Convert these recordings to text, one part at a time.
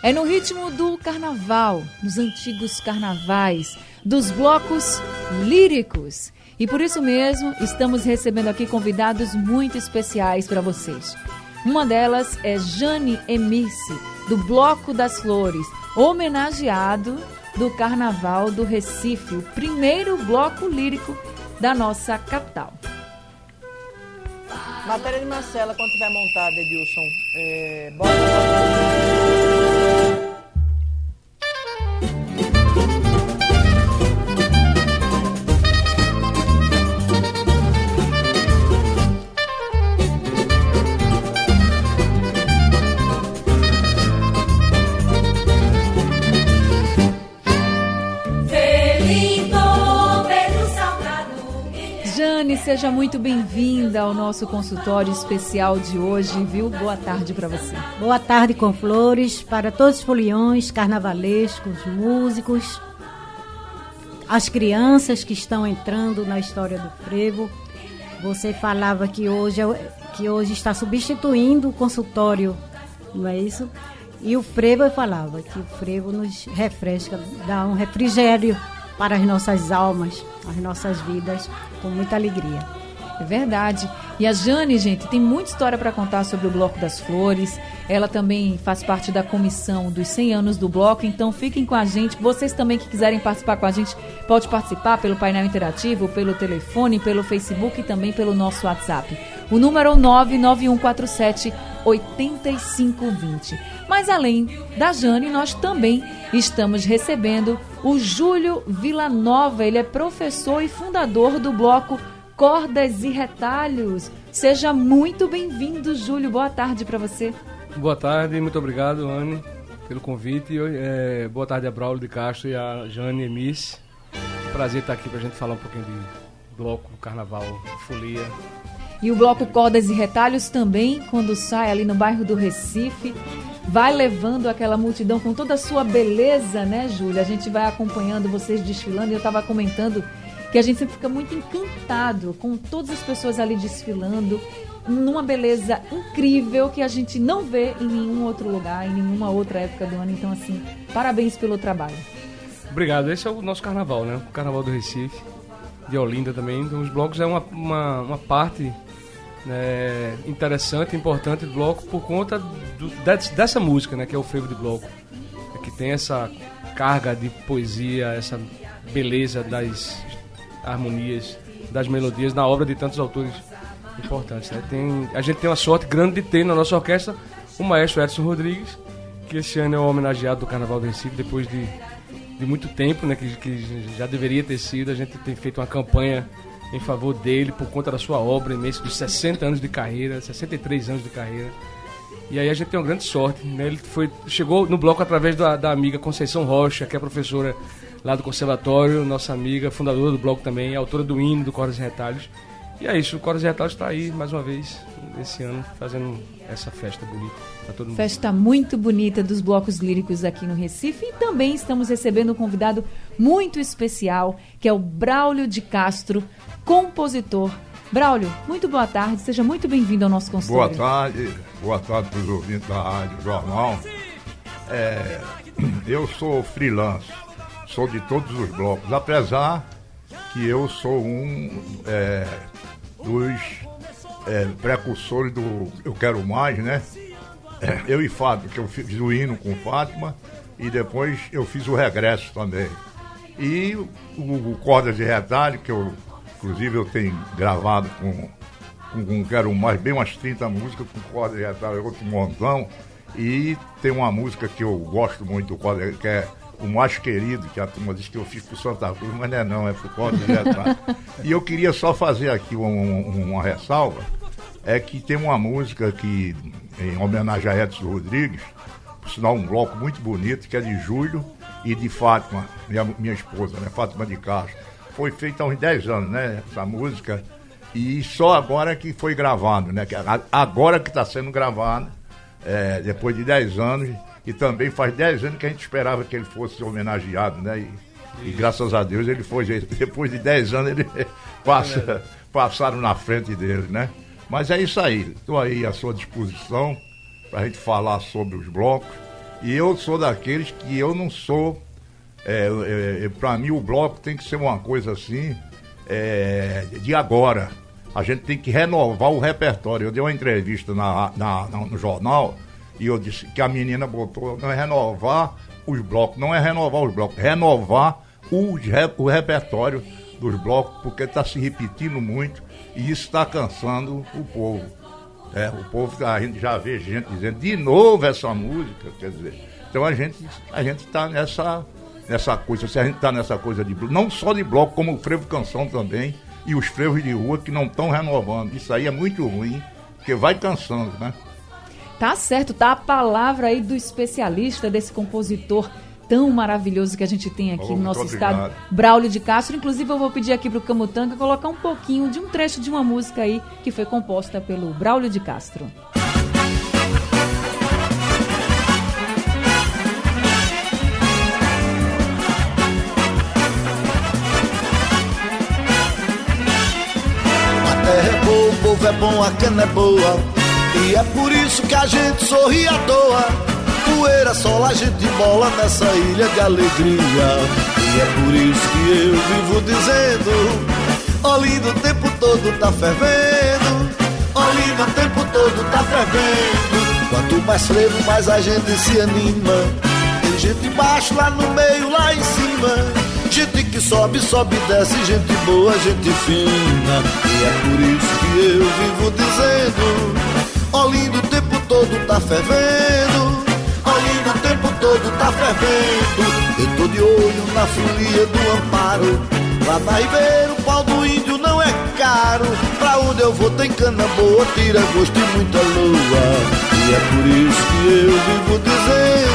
É no ritmo do carnaval, dos antigos carnavais, dos blocos líricos. E por isso mesmo, estamos recebendo aqui convidados muito especiais para vocês. Uma delas é Jane Emice, do Bloco das Flores, homenageado do Carnaval do Recife, o primeiro bloco lírico da nossa capital. Matéria de Marcela, quando tiver montada, Edilson. É, bora. Seja muito bem-vinda ao nosso consultório especial de hoje, viu? Boa tarde para você. Boa tarde com flores para todos os foliões, carnavalescos, músicos, as crianças que estão entrando na história do frevo. Você falava que hoje, é que hoje está substituindo o consultório, não é isso? E o frevo falava que o frevo nos refresca, dá um refrigério para as nossas almas, as nossas vidas, com muita alegria. É verdade. E a Jane, gente, tem muita história para contar sobre o Bloco das Flores. Ela também faz parte da comissão dos 100 anos do Bloco, então fiquem com a gente. Vocês também que quiserem participar com a gente, pode participar pelo painel interativo, pelo telefone, pelo Facebook e também pelo nosso WhatsApp. O número é o 99147 8520. Mas além da Jane, nós também estamos recebendo o Júlio Villanova. Ele é professor e fundador do bloco Cordas e Retalhos. Seja muito bem-vindo, Júlio. Boa tarde para você. Boa tarde, muito obrigado, Anne, pelo convite. É, boa tarde a Braulio de Castro e a Jane Emis. Prazer estar aqui para a gente falar um pouquinho de bloco, carnaval, folia. E o bloco Cordas e Retalhos também, quando sai ali no bairro do Recife, vai levando aquela multidão com toda a sua beleza, né, Júlia? A gente vai acompanhando vocês desfilando. E eu estava comentando que a gente sempre fica muito encantado com todas as pessoas ali desfilando, numa beleza incrível que a gente não vê em nenhum outro lugar, em nenhuma outra época do ano. Então, assim, parabéns pelo trabalho. Obrigado. Esse é o nosso carnaval, né? O carnaval do Recife, de Olinda também. Então, os blocos é uma, uma, uma parte né, interessante, importante bloco por conta do, dessa música, né, que é o frevo de bloco, é que tem essa carga de poesia, essa beleza das harmonias, das melodias na obra de tantos autores importantes. Né? Tem, a gente tem uma sorte grande de ter na nossa orquestra o maestro Edson Rodrigues, que esse ano é o homenageado do Carnaval do Recife, depois de, de muito tempo, né, que, que já deveria ter sido. A gente tem feito uma campanha em favor dele por conta da sua obra imensa de 60 anos de carreira, 63 anos de carreira. E aí a gente tem uma grande sorte, né? Ele foi, chegou no bloco através da, da amiga Conceição Rocha, que é professora lá do conservatório, nossa amiga, fundadora do bloco também, autora do hino do Cordas e Retalhos. E é isso, o Cordas e Retalhos está aí mais uma vez esse ano fazendo essa festa bonita para todo mundo. Festa muito bonita dos blocos líricos aqui no Recife e também estamos recebendo um convidado muito especial, que é o Braulio de Castro, compositor. Braulio, muito boa tarde, seja muito bem-vindo ao nosso consultório. Boa tarde, boa tarde para os ouvintes da Rádio Jornal. É, eu sou freelance, sou de todos os blocos, apesar que eu sou um é, dos é, precursores do Eu Quero Mais, né? É, eu e Fábio, que eu fiz o hino com Fátima e depois eu fiz o regresso também. E o, o Cordas de Retalho, que eu Inclusive eu tenho gravado com, com, com quero mais, bem umas 30 músicas com corda de retalho, outro montão. E tem uma música que eu gosto muito do corda, que é o mais querido, que a turma diz que eu fiz pro Santa Cruz, mas não é não, é pro retalho. e eu queria só fazer aqui um, uma ressalva, é que tem uma música que, em homenagem a Edson Rodrigues, por sinal, um bloco muito bonito, que é de Júlio e de Fátima, minha, minha esposa, né? Fátima de Castro. Foi feita há uns 10 anos, né? Essa música. E só agora que foi gravado, né? Agora que está sendo gravado, é, depois de 10 anos. E também faz 10 anos que a gente esperava que ele fosse homenageado, né? E, e graças a Deus ele foi. Depois de 10 anos ele passa, passaram na frente dele, né? Mas é isso aí. Estou aí à sua disposição para a gente falar sobre os blocos. E eu sou daqueles que eu não sou. É, é, é para mim, o bloco tem que ser uma coisa assim, é, de agora. A gente tem que renovar o repertório. Eu dei uma entrevista na, na, no jornal e eu disse que a menina botou não é renovar os blocos, não é renovar os blocos, renovar o, o repertório dos blocos, porque está se repetindo muito e isso está cansando o povo. É, o povo, a gente já vê gente dizendo de novo essa música, quer dizer. Então a gente a gente está nessa nessa coisa, se a gente está nessa coisa de não só de bloco, como o frevo canção também e os frevos de rua que não estão renovando. Isso aí é muito ruim, porque vai cansando, né? Tá certo, tá a palavra aí do especialista desse compositor tão maravilhoso que a gente tem aqui oh, no nosso estado, Braulio de Castro. Inclusive, eu vou pedir aqui para o Camutanga colocar um pouquinho de um trecho de uma música aí que foi composta pelo Braulio de Castro. Povo é bom, a cana é boa. E é por isso que a gente sorri à toa poeira, sol, a gente bola nessa ilha de alegria. E é por isso que eu vivo dizendo: Olinda o tempo todo tá fervendo. Olinda o tempo todo tá fervendo. Quanto mais frevo, mais a gente se anima. Tem gente embaixo, lá no meio, lá em cima. Gente sobe, sobe, desce, gente boa, gente fina. E é por isso que eu vivo dizendo: Olinda o tempo todo tá fervendo lindo o tempo todo tá fervendo. Eu tô de olho na folia do amparo. Lá na Ribeiro, o pau do índio não é caro. Pra onde eu vou tem cana boa, tira gosto e muita lua. E é por isso que eu vivo dizendo.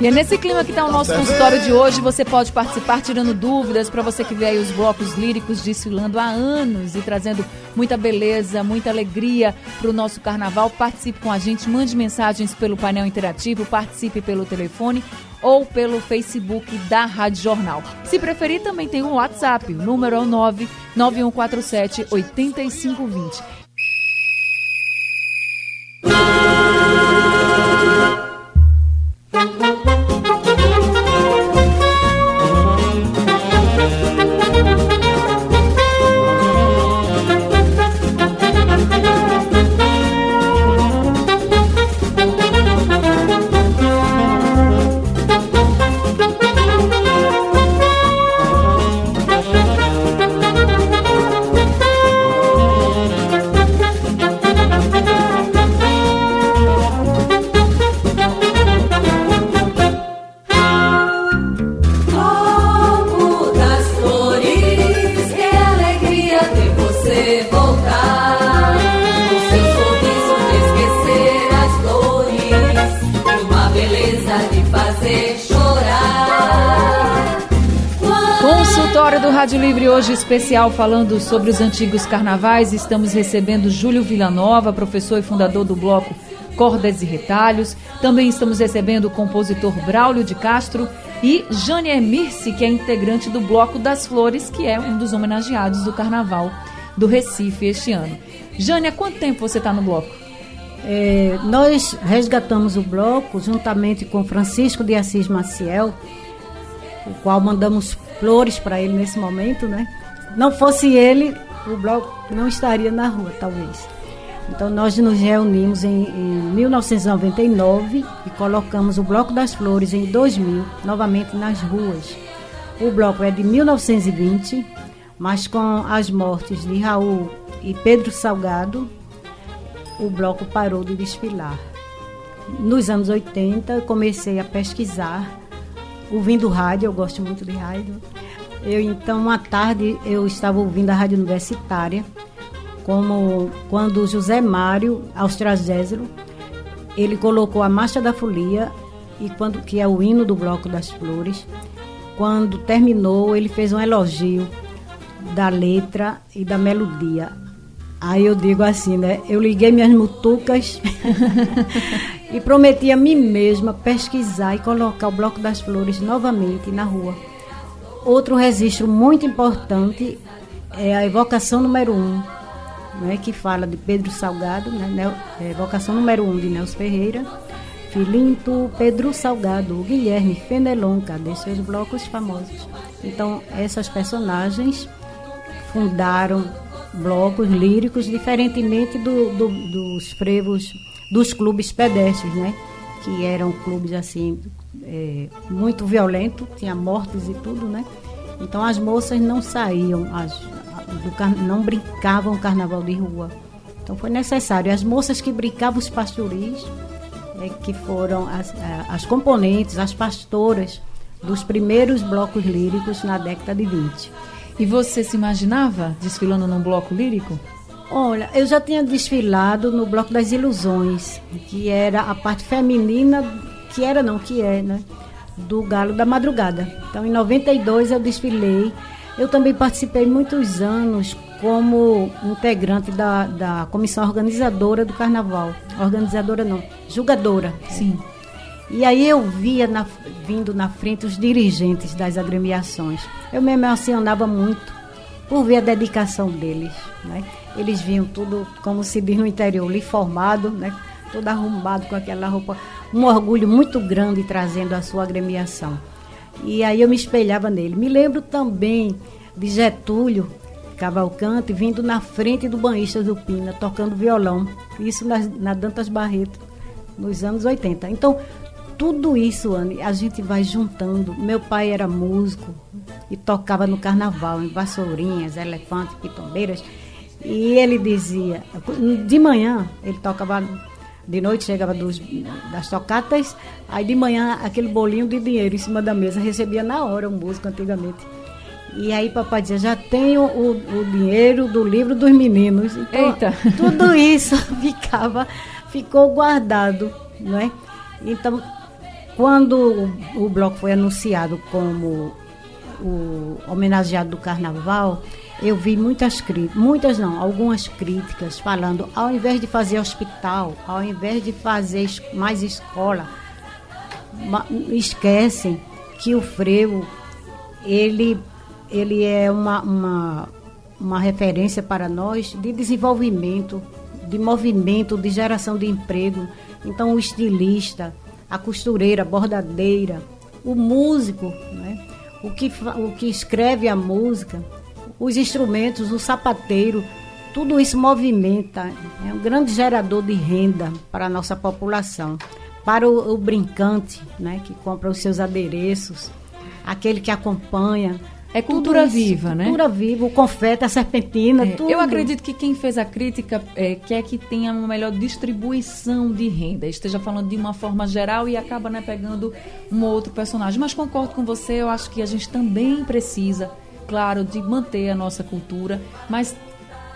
E é nesse clima que está o nosso consultório de hoje. Você pode participar tirando dúvidas para você que vê aí os blocos líricos desfilando há anos e trazendo muita beleza, muita alegria para o nosso carnaval. Participe com a gente, mande mensagens pelo painel interativo, participe pelo telefone ou pelo Facebook da Rádio Jornal. Se preferir, também tem um WhatsApp. O número é o 99147 8520. Hoje especial falando sobre os antigos carnavais. Estamos recebendo Júlio Villanova, professor e fundador do bloco Cordas e Retalhos. Também estamos recebendo o compositor Braulio de Castro e Jânia Mirce, que é integrante do Bloco das Flores, que é um dos homenageados do Carnaval do Recife este ano. Jânia, quanto tempo você está no bloco? É, nós resgatamos o bloco juntamente com Francisco de Assis Maciel, o qual mandamos flores para ele nesse momento, né? Não fosse ele, o bloco não estaria na rua, talvez. Então nós nos reunimos em, em 1999 e colocamos o Bloco das Flores em 2000, novamente nas ruas. O bloco é de 1920, mas com as mortes de Raul e Pedro Salgado, o bloco parou de desfilar. Nos anos 80, comecei a pesquisar ouvindo rádio, eu gosto muito de rádio. Eu então uma tarde eu estava ouvindo a rádio universitária, como quando José Mário Austrasésero ele colocou a Marcha da Folia, e quando, que é o hino do Bloco das Flores. Quando terminou, ele fez um elogio da letra e da melodia. Aí eu digo assim, né? Eu liguei minhas mutucas e prometi a mim mesma pesquisar e colocar o Bloco das Flores novamente na rua. Outro registro muito importante é a evocação número um, né, que fala de Pedro Salgado, né, é, evocação número um de Nelson Ferreira, Filinto, Pedro Salgado, Guilherme Fenelon, cadê seus blocos famosos? Então, essas personagens fundaram blocos líricos, diferentemente do, do, dos frevos dos clubes pedestres, né? Que eram clubes assim é, muito violentos, tinha mortes e tudo, né? Então as moças não saíam, as, do, não brincavam carnaval de rua. Então foi necessário. As moças que brincavam os pastoris, é, que foram as, as componentes, as pastoras dos primeiros blocos líricos na década de 20. E você se imaginava desfilando num bloco lírico? Olha, eu já tinha desfilado no Bloco das Ilusões, que era a parte feminina, que era não, que é, né? Do Galo da Madrugada. Então, em 92 eu desfilei. Eu também participei muitos anos como integrante da, da comissão organizadora do carnaval. Organizadora não, julgadora. Sim. E aí eu via na, vindo na frente os dirigentes das agremiações. Eu me emocionava muito por ver a dedicação deles. Né? Eles vinham tudo, como se diz no interior, formado, né? todo arrumado com aquela roupa. Um orgulho muito grande trazendo a sua agremiação. E aí eu me espelhava nele. Me lembro também de Getúlio Cavalcante vindo na frente do banhista do Pina, tocando violão. Isso na, na Dantas Barreto, nos anos 80. Então, tudo isso, Anne, a gente vai juntando. Meu pai era músico e tocava no carnaval, em vassourinhas, elefantes, pitombeiras. E ele dizia, de manhã, ele tocava, de noite chegava dos, das tocatas, aí de manhã aquele bolinho de dinheiro em cima da mesa, recebia na hora um músico antigamente. E aí papai dizia, já tenho o, o dinheiro do livro dos meninos. Então, Eita. tudo isso ficava, ficou guardado, não é? Então, quando o, bloco foi anunciado como o homenageado do carnaval, eu vi muitas críticas, muitas não, algumas críticas falando, ao invés de fazer hospital, ao invés de fazer mais escola, esquecem que o frevo ele ele é uma, uma, uma referência para nós de desenvolvimento, de movimento, de geração de emprego. Então, o estilista, a costureira, a bordadeira, o músico, né? o, que, o que escreve a música, os instrumentos, o sapateiro, tudo isso movimenta, é um grande gerador de renda para a nossa população. Para o, o brincante, né, que compra os seus adereços, aquele que acompanha, é cultura viva, né? Cultura viva, o confete, a serpentina, é, tudo. Eu acredito que quem fez a crítica é, quer que tenha uma melhor distribuição de renda, esteja falando de uma forma geral e acaba né, pegando um outro personagem. Mas concordo com você, eu acho que a gente também precisa, claro, de manter a nossa cultura, mas,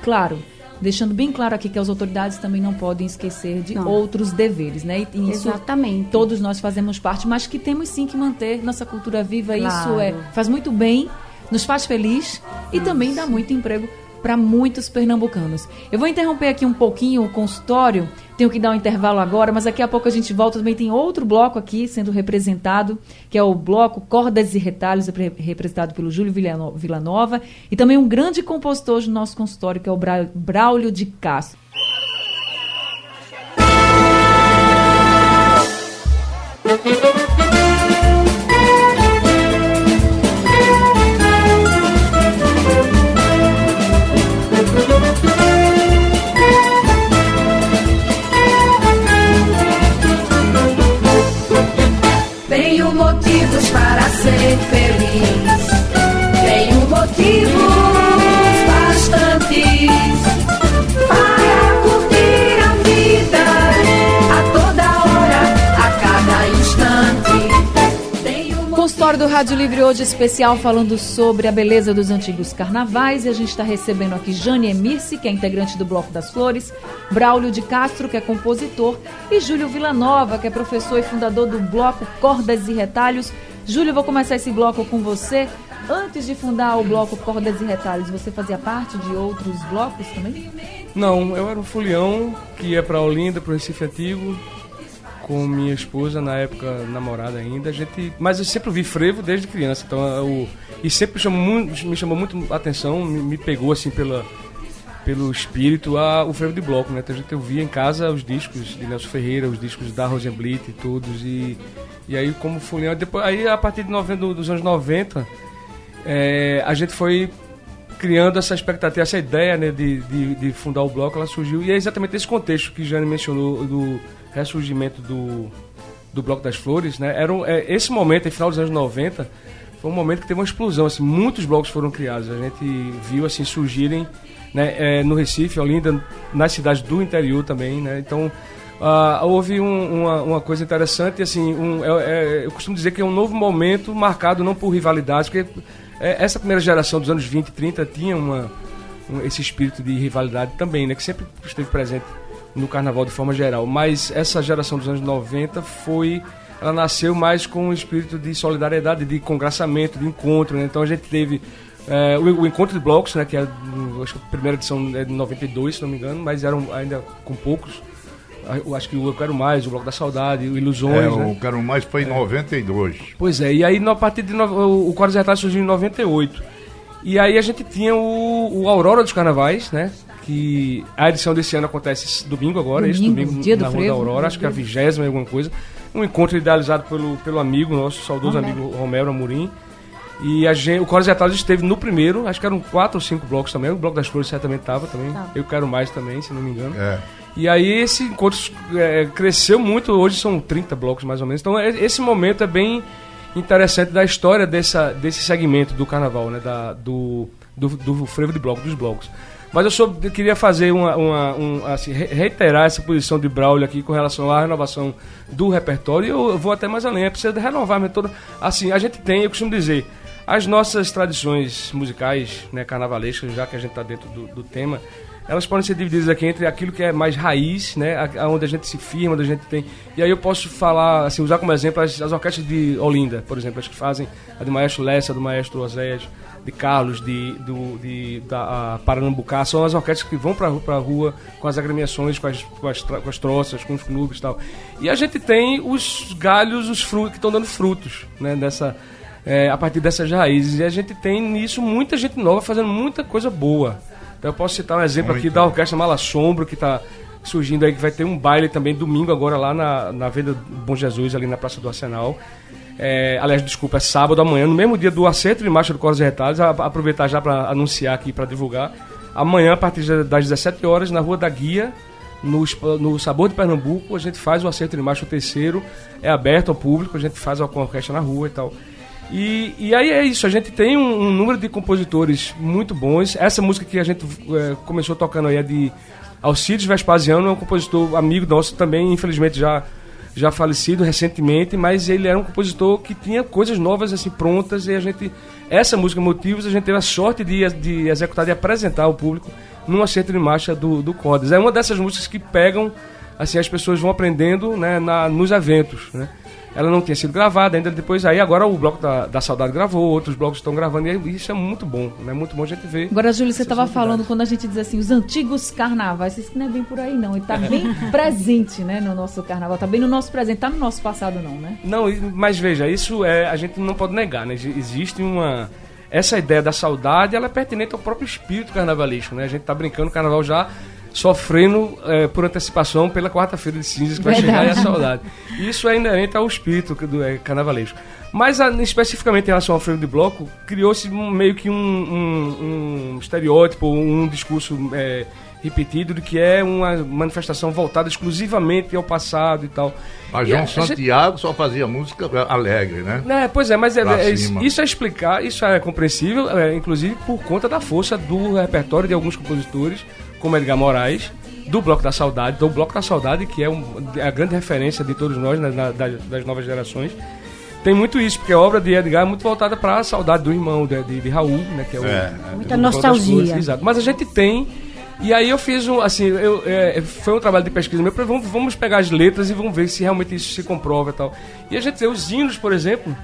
claro, deixando bem claro aqui que as autoridades também não podem esquecer de não. outros deveres, né? E isso Exatamente. Todos nós fazemos parte, mas que temos sim que manter nossa cultura viva. Claro. Isso é faz muito bem nos faz feliz e também dá muito emprego para muitos pernambucanos. Eu vou interromper aqui um pouquinho o consultório, tenho que dar um intervalo agora, mas daqui a pouco a gente volta. Também tem outro bloco aqui sendo representado, que é o bloco Cordas e Retalhos, representado pelo Júlio Villanova, e também um grande compositor do nosso consultório, que é o Braulio de Castro. Tenho motivos para ser feliz. Rádio Livre hoje especial falando sobre a beleza dos antigos carnavais e a gente está recebendo aqui Jane Emirce, que é integrante do Bloco das Flores, Braulio de Castro, que é compositor, e Júlio Villanova, que é professor e fundador do Bloco Cordas e Retalhos. Júlio, vou começar esse bloco com você. Antes de fundar o Bloco Cordas e Retalhos, você fazia parte de outros blocos também? Não, eu era um folião que ia para Olinda, para o Recife Antigo, com minha esposa, na época namorada ainda. A gente, mas eu sempre vi frevo desde criança, então eu, e sempre chamou muito, me chamou muito a atenção, me, me, pegou assim pela, pelo espírito a, o frevo de bloco, né? Então a gente ouvia em casa os discos de Nelson Ferreira, os discos da Rosenblit e todos e e aí como folião, depois aí a partir de 90, dos anos 90, é, a gente foi criando essa expectativa, essa ideia né, de, de, de, fundar o bloco, ela surgiu. E é exatamente esse contexto que Jane mencionou do ressurgimento do, do Bloco das Flores. Né? Era um, é, esse momento, final dos anos 90, foi um momento que teve uma explosão. Assim, muitos blocos foram criados. A gente viu assim surgirem né, é, no Recife, Olinda, nas cidades do interior também. Né? Então, Uh, houve um, uma, uma, coisa interessante, assim, um, é, é, eu costumo dizer que é um novo momento marcado não por rivalidades, porque é, essa primeira geração dos anos 20 e 30 tinha uma, um, esse espírito de rivalidade também, né, que sempre esteve presente no carnaval de forma geral. Mas essa geração dos anos 90 foi. Ela nasceu mais com um espírito de solidariedade, de congraçamento, de encontro. Né? Então a gente teve é, o, o, Encontro de Blocos, né, que é acho que a primeira edição é de 92, se não me engano, mas eram ainda com poucos. Eu acho que o Eu Quero Mais, o Bloco da Saudade, o Ilusões. É, né? o Quero Mais foi em é. 92. Pois é, e aí a partir de. No, o Quadros Retalhos surgiu em 98. E aí a gente tinha o, o Aurora dos Carnavais, né? Que a edição desse ano acontece domingo agora, domingo, esse domingo dia na do Rua frevo, da Aurora, acho que é a vigésima alguma coisa. Um encontro idealizado pelo, pelo amigo, nosso saudoso Romero. amigo Romero Amorim. E a gente, o Coros Retalhos esteve no primeiro, acho que eram quatro ou cinco blocos também. O Bloco das Flores certamente estava também. Tá. Eu quero mais também, se não me engano. É. E aí esse encontro é, cresceu muito, hoje são 30 blocos mais ou menos. Então é, esse momento é bem interessante da história dessa, desse segmento do carnaval, né? Da, do, do, do frevo de bloco, dos blocos. Mas eu, só, eu queria fazer uma, uma um, assim, reiterar essa posição de Braulio aqui com relação à renovação do repertório. E eu, vou até mais além, é preciso renovar toda. Assim, a gente tem, eu costumo dizer, as nossas tradições musicais, né, carnavalescas, já que a gente está dentro do, do tema, elas podem ser divididas aqui entre aquilo que é mais raiz, né, onde a gente se firma, onde a gente tem. E aí eu posso falar, assim, usar como exemplo as, as orquestras de Olinda, por exemplo, as que fazem a do maestro Lessa, do maestro Oséias, de Carlos, de, do, de da Paranambucá, são as orquestras que vão para a rua com as agremiações, com as, com as, com as troças, com os clubes e tal. E a gente tem os galhos, os frutos que estão dando frutos, né, dessa, é, a partir dessas raízes. E a gente tem nisso muita gente nova fazendo muita coisa boa. Então eu posso citar um exemplo Muito. aqui da Orquestra Mala Sombro, que está surgindo aí, que vai ter um baile também domingo agora lá na, na Venda Bom Jesus, ali na Praça do Arsenal. É, aliás, desculpa, é sábado amanhã, no mesmo dia do acerto de marcha do Corres e Retalhos, a, aproveitar já para anunciar aqui, para divulgar. Amanhã, a partir das 17 horas, na Rua da Guia, no, no Sabor de Pernambuco, a gente faz o acerto de marcha, o terceiro, é aberto ao público, a gente faz a orquestra na rua e tal. E, e aí é isso, a gente tem um, um, número de compositores muito bons. Essa música que a gente é, começou tocando aí é de Alcides Vespasiano, é um compositor amigo nosso também, infelizmente já, já falecido recentemente, mas ele era um compositor que tinha coisas novas assim prontas e a gente essa música Motivos a gente teve a sorte de, de executar e apresentar ao público num acerto de marcha do, do Codes. É uma dessas músicas que pegam assim as pessoas vão aprendendo né, na, nos eventos, né? Ela não tinha sido gravada ainda depois aí agora o bloco da, da saudade gravou outros blocos estão gravando e isso é muito bom né? Muito bom a gente ver agora Júlio você estava falando quando a gente diz assim os antigos carnavais isso não é bem por aí não ele está bem presente né no nosso carnaval está bem no nosso presente está no nosso passado não né? Não mas veja isso é a gente não pode negar né? Existe uma essa ideia da saudade ela é pertinente ao próprio espírito carnavalístico né? A gente está brincando o carnaval já sofrendo é, por antecipação pela quarta-feira de cinzas que vai Verdade. chegar e a saudade. Isso é inerente ao espírito do é, carnavalesco. Mas a, especificamente em relação ao freio de bloco, criou-se meio que um, um, um, estereótipo, um discurso é, repetido de que é uma manifestação voltada exclusivamente ao passado e tal. Mas João Santiago gente... só fazia música alegre, né? É, pois é, mas é, é, isso é explicar, isso é compreensível, é, inclusive por conta da força do repertório de alguns compositores como Edgar Moraes, do Bloco da Saudade, do Bloco da Saudade, que é, um, é a grande referência de todos nós, né, das, das novas gerações. tem muito isso, porque a obra de Edgar é muito voltada para a saudade do irmão, de, de, de Raul, né? Que é o, É, Muita Plano das nostalgia. Flores, Exato. Mas a gente tem. E aí eu fiz um, assim, eu, é, foi um trabalho de pesquisa meu, vamos, vamos pegar as letras e vamos ver se realmente isso se comprova e tal. E a gente vê os hinos, por exemplo,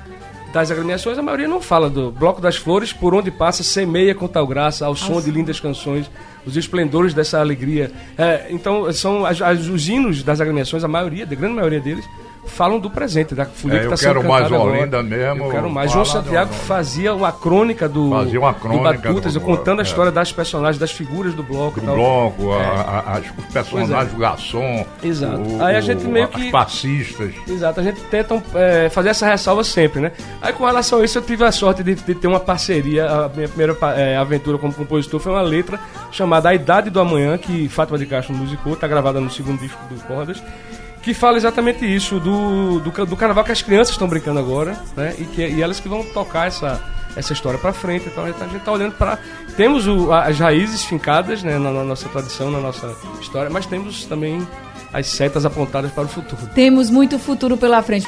das agremiações, a maioria não fala do Bloco das Flores, por onde passa, semeia com tal graça, ao som de lindas canções, os esplendores dessa alegria. É, então, são as- as- os hinos das agremiações, a maioria, a grande maioria deles, falam do presente, da folia É, que está sendo quero mais cantada agora. Olinda mesmo, Eu quero mais. João Santiago do- fazia uma crônica do, Fazia uma do crônica Batutas, do- contando a é. história das personagens, das figuras do bloco do tal. bloco, a- É. a- as- os personagens, o garçom, Exato. o- Aí a gente meio que- passistas. Exato, a gente tenta é, fazer essa ressalva sempre, né? Aí com relação a isso, eu tive a sorte de, de ter uma parceria. A minha primeira é, aventura como compositor foi uma letra chamada A Idade do Amanhã, que Fátima de Castro musicou, tá gravada no segundo disco do Cordas, que fala exatamente isso, do, do, do carnaval que as crianças estão brincando agora, né? E, que, e elas que vão tocar essa, essa história pra frente. Então a gente, gente tá olhando para Temos o- as raízes fincadas né, na, na nossa tradição, na nossa história, mas temos também as setas apontadas para o futuro. Temos muito futuro pela frente.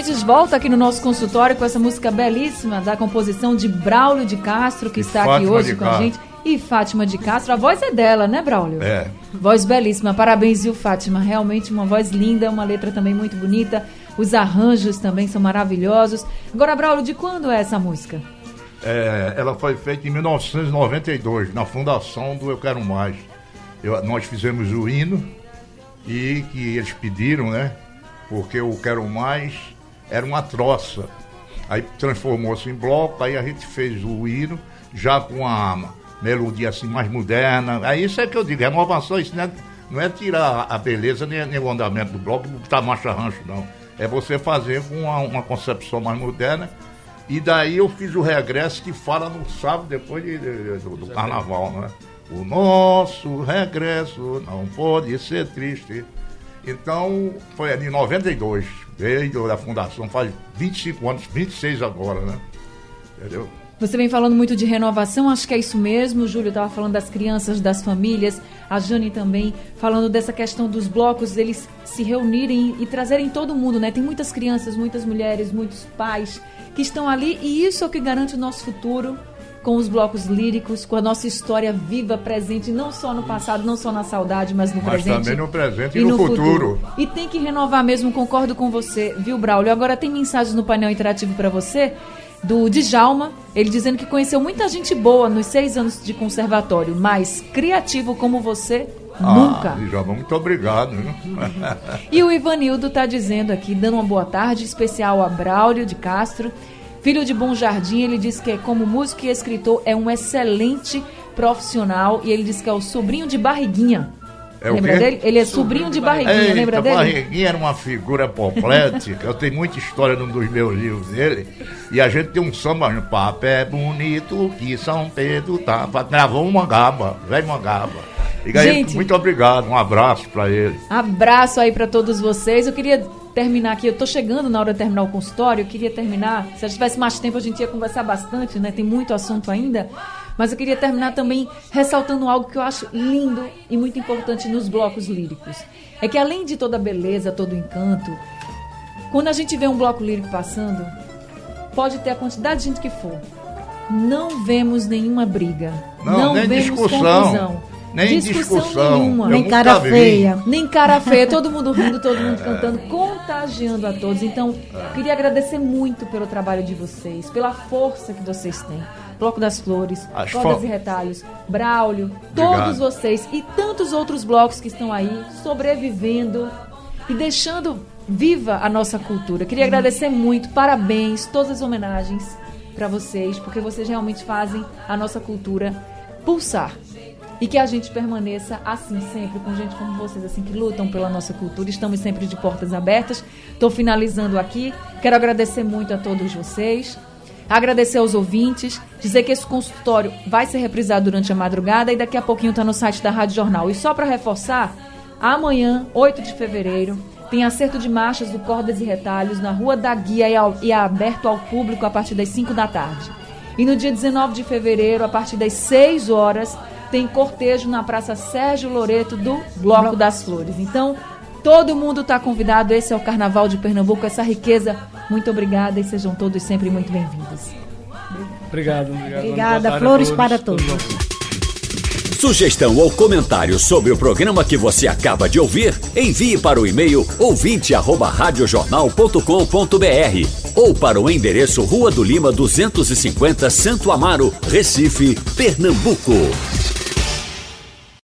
Gente volta aqui no nosso consultório com essa música belíssima da composição de Braulio de Castro, que E está aqui Fátima hoje de com a gente. E Fátima de Castro, a voz é dela, né, Braulio? É. Voz belíssima, parabéns, viu, Fátima? Realmente uma voz linda, uma letra também muito bonita. Os arranjos também são maravilhosos. Agora, Braulio, de quando é essa música? É, ela foi feita em 1992, na fundação do Eu Quero Mais. Eu- nós fizemos o hino e que eles pediram, né? Porque o Quero Mais era uma troça. Aí transformou-se em bloco, aí a gente fez o hino já com a melodia assim mais moderna. Aí isso é que eu digo, renovação, isso não é, não é tirar a beleza nem, nem o andamento do bloco e botar marcha rancho, não. É você fazer com uma, uma concepção mais moderna. E daí eu fiz o regresso que fala no sábado depois de- de- do, do carnaval, né? O nosso regresso não pode ser triste. Então, foi ali em 92, veio da fundação, faz 25 anos, 26 agora, né? Entendeu? Você vem falando muito de renovação, acho que é isso mesmo. O Júlio estava falando das crianças, das famílias, a Jane também falando dessa questão dos blocos, eles se reunirem e trazerem todo mundo, né? Tem muitas crianças, muitas mulheres, muitos pais que estão ali e isso é o que garante o nosso futuro com os blocos líricos, com a nossa história viva, presente, não só no passado, não só na saudade, mas no Mas presente. também no presente e no futuro. E tem que renovar mesmo, concordo com você, viu, Braulio? Agora tem mensagens no painel interativo para você, do Djalma, ele dizendo que conheceu muita gente boa nos seis anos de conservatório, mas criativo como você, nunca. Ah, Djalma, muito obrigado. E o Ivanildo tá dizendo aqui, dando uma boa tarde especial a Braulio de Castro. Filho de Bom Jardim, ele diz que como músico e escritor é um excelente profissional e ele diz que é o sobrinho de Barriguinha. É o lembra dele? Ele é sobrinho de Barriguinha, Eita, lembra dele? Barriguinha era uma figura apoplética. Eu tenho muita história num dos meus livros dele. E a gente tem um samba no papé bonito que São Pedro tá. Gravou um mangaba, velho mangaba. E aí, Gente. muito obrigado, um abraço pra ele. Abraço aí pra todos vocês. Eu queria terminar aqui, eu tô chegando na hora de terminar o consultório, eu queria terminar, se a gente tivesse mais tempo a gente ia conversar bastante, né? Tem muito assunto ainda. Mas eu queria terminar também ressaltando algo que eu acho lindo e muito importante nos blocos líricos. É que além de toda a beleza, todo o encanto, quando a gente vê um bloco lírico passando, pode ter a quantidade de gente que for. Não vemos nenhuma briga. Não, nem vemos discussão. confusão. Nem discussão. nenhuma. Eu Nem cara vi. feia. Nem cara feia, todo mundo rindo, todo mundo cantando, contagiando a todos. Então, queria agradecer muito pelo trabalho de vocês, pela força que vocês têm. Bloco das Flores, As Cordas fo- e Retalhos, Braulio, Obrigado. todos vocês e tantos outros blocos que estão aí sobrevivendo e deixando viva a nossa cultura. Queria agradecer muito, parabéns, todas as homenagens para vocês, porque vocês realmente fazem a nossa cultura pulsar. E que a gente permaneça assim sempre com gente como vocês, assim que lutam pela nossa cultura. Estamos sempre de portas abertas. Estou finalizando aqui. Quero agradecer muito a todos vocês. Agradecer aos ouvintes, dizer que esse consultório vai ser reprisado durante a madrugada e daqui a pouquinho está no site da Rádio Jornal. E só para reforçar, amanhã, 8 de fevereiro, tem acerto de marchas do Cordas e Retalhos na Rua da Guia e, ao, e é aberto ao público a partir das 5 da tarde. E no dia 19 de fevereiro, a partir das 6 horas, tem cortejo na Praça Sérgio Loreto do Bloco das Flores. Então, todo mundo está convidado. Esse é o Carnaval de Pernambuco, essa riqueza. Muito obrigada e sejam todos sempre muito bem-vindos. Obrigado, obrigado. Obrigada, flores para todos. Sugestão ou comentário sobre o programa que você acaba de ouvir, envie para o e-mail ouvinte@radiojornal.com.br ou para o endereço Rua do Lima 250, Santo Amaro, Recife, Pernambuco.